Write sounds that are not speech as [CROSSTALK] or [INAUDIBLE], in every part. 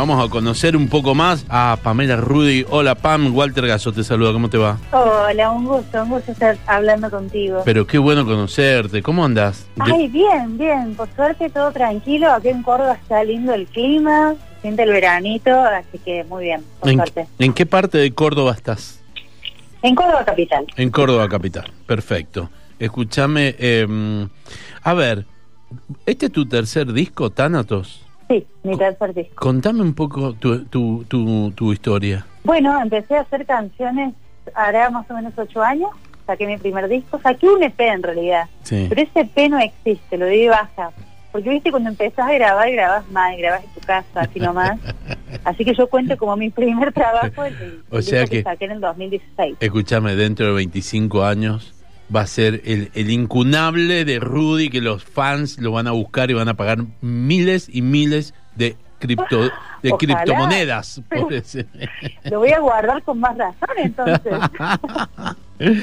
Vamos a conocer un poco más a Pamela Rudy. Hola Pam, Walter Gaso te saluda, ¿cómo te va? Hola, un gusto, un gusto estar hablando contigo. Pero qué bueno conocerte, ¿cómo andas? Ay, bien, bien, por suerte todo tranquilo, aquí en Córdoba está lindo el clima, se siente el veranito, así que muy bien, por ¿En, suerte. en qué parte de Córdoba estás? En Córdoba capital. En Córdoba capital, perfecto. Escúchame, eh, a ver, ¿este es tu tercer disco, Tánatos? Sí, mi tercer disco. Contame un poco tu, tu, tu, tu historia. Bueno, empecé a hacer canciones hará más o menos ocho años, saqué mi primer disco, saqué un EP en realidad, Sí. pero ese EP no existe, lo di baja. Porque viste, cuando empezás a grabar, grabás mal, grabás en tu casa, así nomás. [LAUGHS] Así que yo cuento como mi primer trabajo, el, [LAUGHS] el O sea disco que- saqué en el 2016. Escúchame, dentro de 25 años va a ser el, el incunable de Rudy que los fans lo van a buscar y van a pagar miles y miles de cripto de [LAUGHS] Ojalá. criptomonedas por ese. Lo voy a guardar con más razón entonces. [LAUGHS]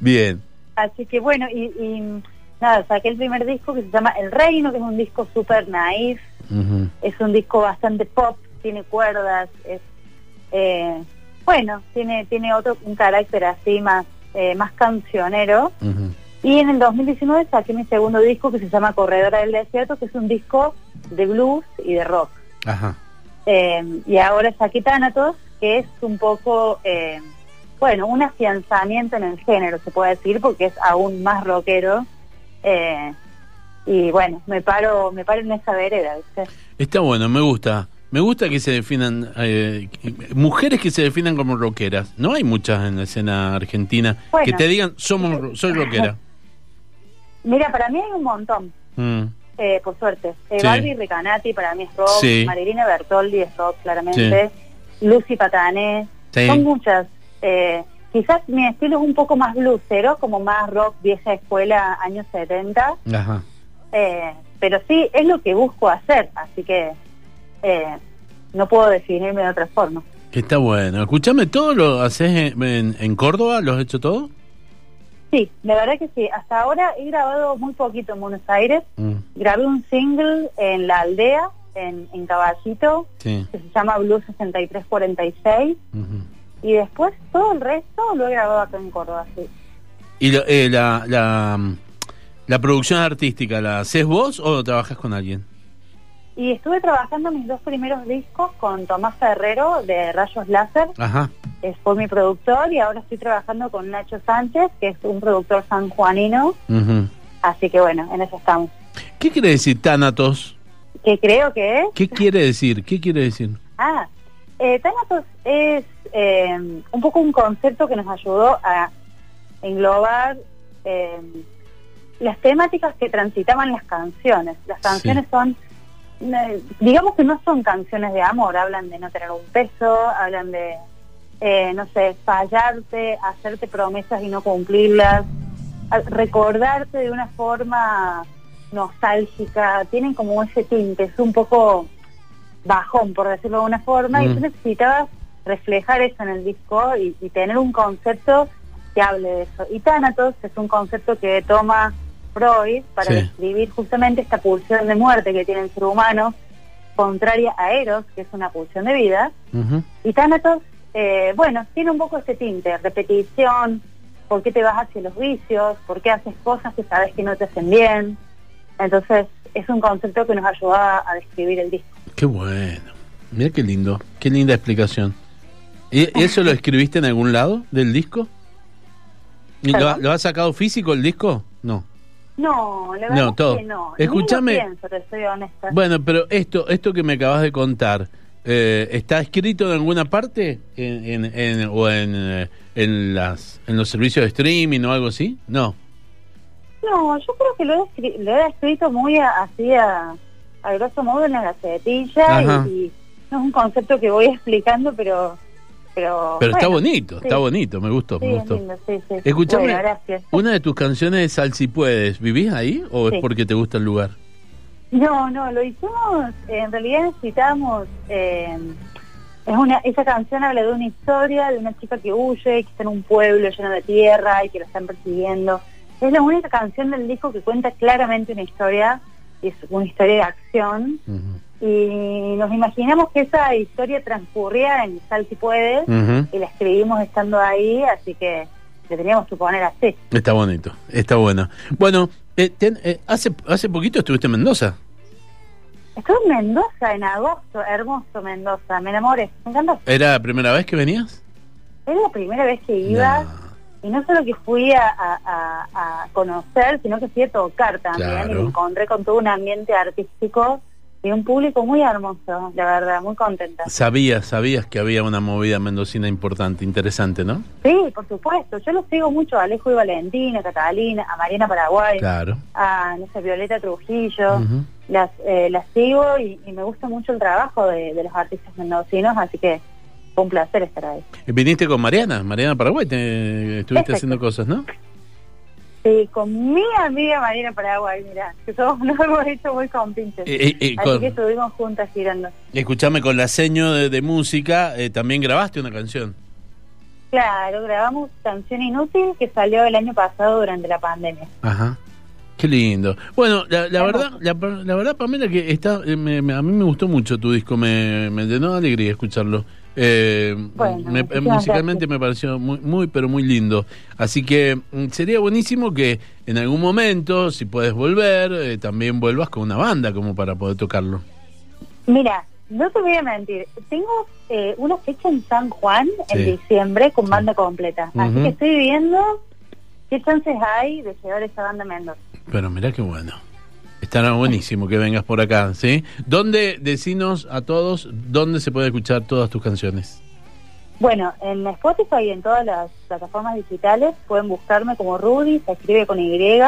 Bien, Así que bueno, y, y nada, saqué el primer disco que se llama El Reino, que es un disco súper naif, es un disco bastante pop, tiene cuerdas, es eh, bueno, tiene tiene otro un carácter así más eh, más cancionero. Y en el 2019 saqué mi segundo disco que se llama Corredora del Desierto, que es un disco de blues y de rock. ajá. Eh, y ahora saqué Thanatos, que es un poco, eh, bueno, un afianzamiento en el género, se puede decir, porque es aún más rockero. Eh, y bueno, me paro me paro en esa vereda. Está bueno, me gusta. Me gusta que se definan eh, mujeres que se definan como rockeras. No hay muchas en la escena argentina Bueno. que te digan somos soy rockera. [LAUGHS] Mira, para mí hay un montón, Mm, eh, por suerte. Eh, Sí. Barbie Recanati para mí es rock, Sí. Marilina Bertoldi es rock, claramente. Lucy Patané, son muchas. Eh, quizás mi estilo es un poco más bluesero, como más rock vieja escuela, años 70. Ajá. Eh, pero sí, es lo que busco hacer, así que eh, no puedo definirme de otra forma. Está bueno. Escúchame, ¿todo lo haces en, en- en Córdoba? ¿Lo has hecho todo? Sí, la verdad que sí. Hasta ahora he grabado muy poquito en Buenos Aires. Mm, Grabé un single en la aldea, en, en Caballito, sí. que se llama Blue 6346. ujú. Y después todo el resto lo he grabado acá en Córdoba, sí. ¿Y lo- eh, la, la, la producción artística la haces vos o trabajas con alguien? Y estuve trabajando mis dos primeros discos con Tomás Ferrero de Rayos Láser. Ajá. es, fue mi productor y ahora estoy trabajando con Nacho Sánchez, que es un productor sanjuanino, ujú. así que bueno, en eso estamos. ¿Qué quiere decir Tánatos? Que creo que es... ¿Qué quiere decir? ¿Qué quiere decir? Ah, eh, Thanatos es eh, un poco un concepto que nos ayudó a englobar eh, las temáticas que transitaban las canciones. Las canciones son, eh, digamos que no son canciones de amor, hablan de no tener un peso, hablan de, eh, no sé, fallarte, hacerte promesas y no cumplirlas, recordarte de una forma nostálgica, tienen como ese tinte, es un poco bajón, por decirlo de una forma, y Mm. tú necesitabas reflejar eso en el disco y, y tener un concepto que hable de eso. Y Thanatos es un concepto que toma Freud para Sí. describir justamente esta pulsión de muerte que tiene el ser humano, contraria a Eros, que es una pulsión de vida. Y Thanatos, eh, bueno, tiene un poco este tinte, repetición, por qué te vas hacia los vicios, por qué haces cosas que sabes que no te hacen bien. Entonces, es un concepto que nos ayuda a describir el disco. Qué bueno. Mira qué lindo. Qué linda explicación. ¿Y eso lo [LAUGHS] escribiste en algún lado del disco? ¿Y lo, lo has sacado físico el disco? No. No, la No, verdad todo. que no. Escúchame. Pienso, te soy honesta. Bueno, pero esto, esto que me acabas de contar, eh, ¿está escrito en alguna parte? En, en- en- ¿O en, eh, en, las, en los servicios de streaming o algo así? No. No, yo creo que lo he, escri- lo he escrito muy a- así a, a grosso modo en la gacetilla y, y no es un concepto que voy [LAUGHS] explicando, pero... Pero, Pero está bonito, sí. está bonito, me gustó, Sí, me es gustó. lindo, sí, sí. Escúchame, Bueno, gracias. Una de tus canciones es Sal si puedes. ¿Vivís ahí o es porque te gusta el lugar? No, no, lo hicimos, en realidad necesitamos, eh, es una, esa canción habla de una historia de una chica que huye, que está en un pueblo lleno de tierra y que la están persiguiendo. Es la única canción del disco que cuenta claramente una historia, es una historia de acción. Y nos imaginamos que esa historia transcurría en Sal si puedes y la escribimos estando ahí, así que le teníamos que poner así. Está bonito, está bueno. Bueno, eh, ten- eh, hace, hace poquito estuviste en Mendoza. Estuve en Mendoza en agosto, hermoso Mendoza, me enamoré, me encantó. ¿Era la primera vez que venías? Era la primera vez que iba No. y no solo que fui a, a- a- a conocer, sino que fui a tocar también Claro. y me encontré con todo un ambiente artístico y un público muy hermoso, la verdad, muy contenta. Sabías, sabías que había una movida mendocina importante, interesante, ¿no? Sí, por supuesto, yo los sigo mucho a Alejo y Valentina, a Catalina, a Mariana Paraguay, Claro. a no sé, Violeta Trujillo, las, eh, las sigo y, y me gusta mucho el trabajo de, de los artistas mendocinos, así que fue un placer estar ahí. Y Viniste con Mariana, Mariana Paraguay, te, estuviste Exacto. haciendo cosas, ¿no? Sí, con mi amiga Mariana Paraguay, mira, que somos, [LAUGHS] nos hemos hecho muy compinches. Eh, eh, eh, Así con- que estuvimos juntas girando. Escuchame, con la seño de, de música, eh, también grabaste una canción. Claro, grabamos Canción Inútil que salió el año pasado durante la pandemia. Ajá. Qué lindo. Bueno, la, la verdad, la, la verdad, Pamela, que está, me- me- a mí me gustó mucho tu disco, me, me llenó de alegría escucharlo. Eh, Bueno, me- musicalmente gracias. me pareció muy, muy, pero muy lindo. Así que mm, sería buenísimo que en algún momento, si puedes volver, eh, también vuelvas con una banda como para poder tocarlo. Mira, no te voy a mentir, tengo eh, una fecha en San Juan en diciembre con banda completa. Así que estoy viendo qué chances hay de llevar esa banda a Mendoza. Pero mirá qué bueno. Estará buenísimo que vengas por acá, ¿sí? ¿Dónde, decinos a todos, dónde se puede escuchar todas tus canciones? Bueno, en Spotify y en todas las plataformas digitales pueden buscarme como Rudy, se escribe con Y,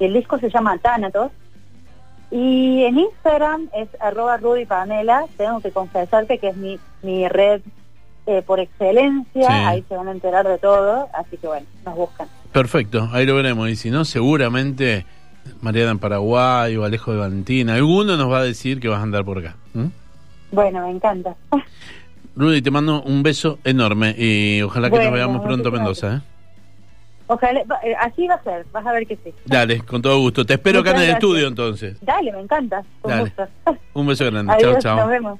el disco se llama Thanatos. Y en Instagram es arroba Rudy Pamela, tengo que confesarte que es mi, mi red eh, por excelencia, Sí. ahí se van a enterar de todo, así que bueno, nos buscan. Perfecto, ahí lo veremos. Y si no, seguramente Mariana en Paraguay o Alejo de Valentina, alguno nos va a decir que vas a andar por acá. ¿m? Bueno, me encanta. [LAUGHS] Rudy, te mando un beso enorme y ojalá que nos veamos pronto muchísimas Mendoza. ¿eh? Ojalá, eh, así va a ser, vas a ver que sí. Dale, con todo gusto. Te espero acá en el gracias. estudio entonces. Dale, me encanta, con Dale. gusto. Un beso grande. [LAUGHS] Chao, chao. nos vemos.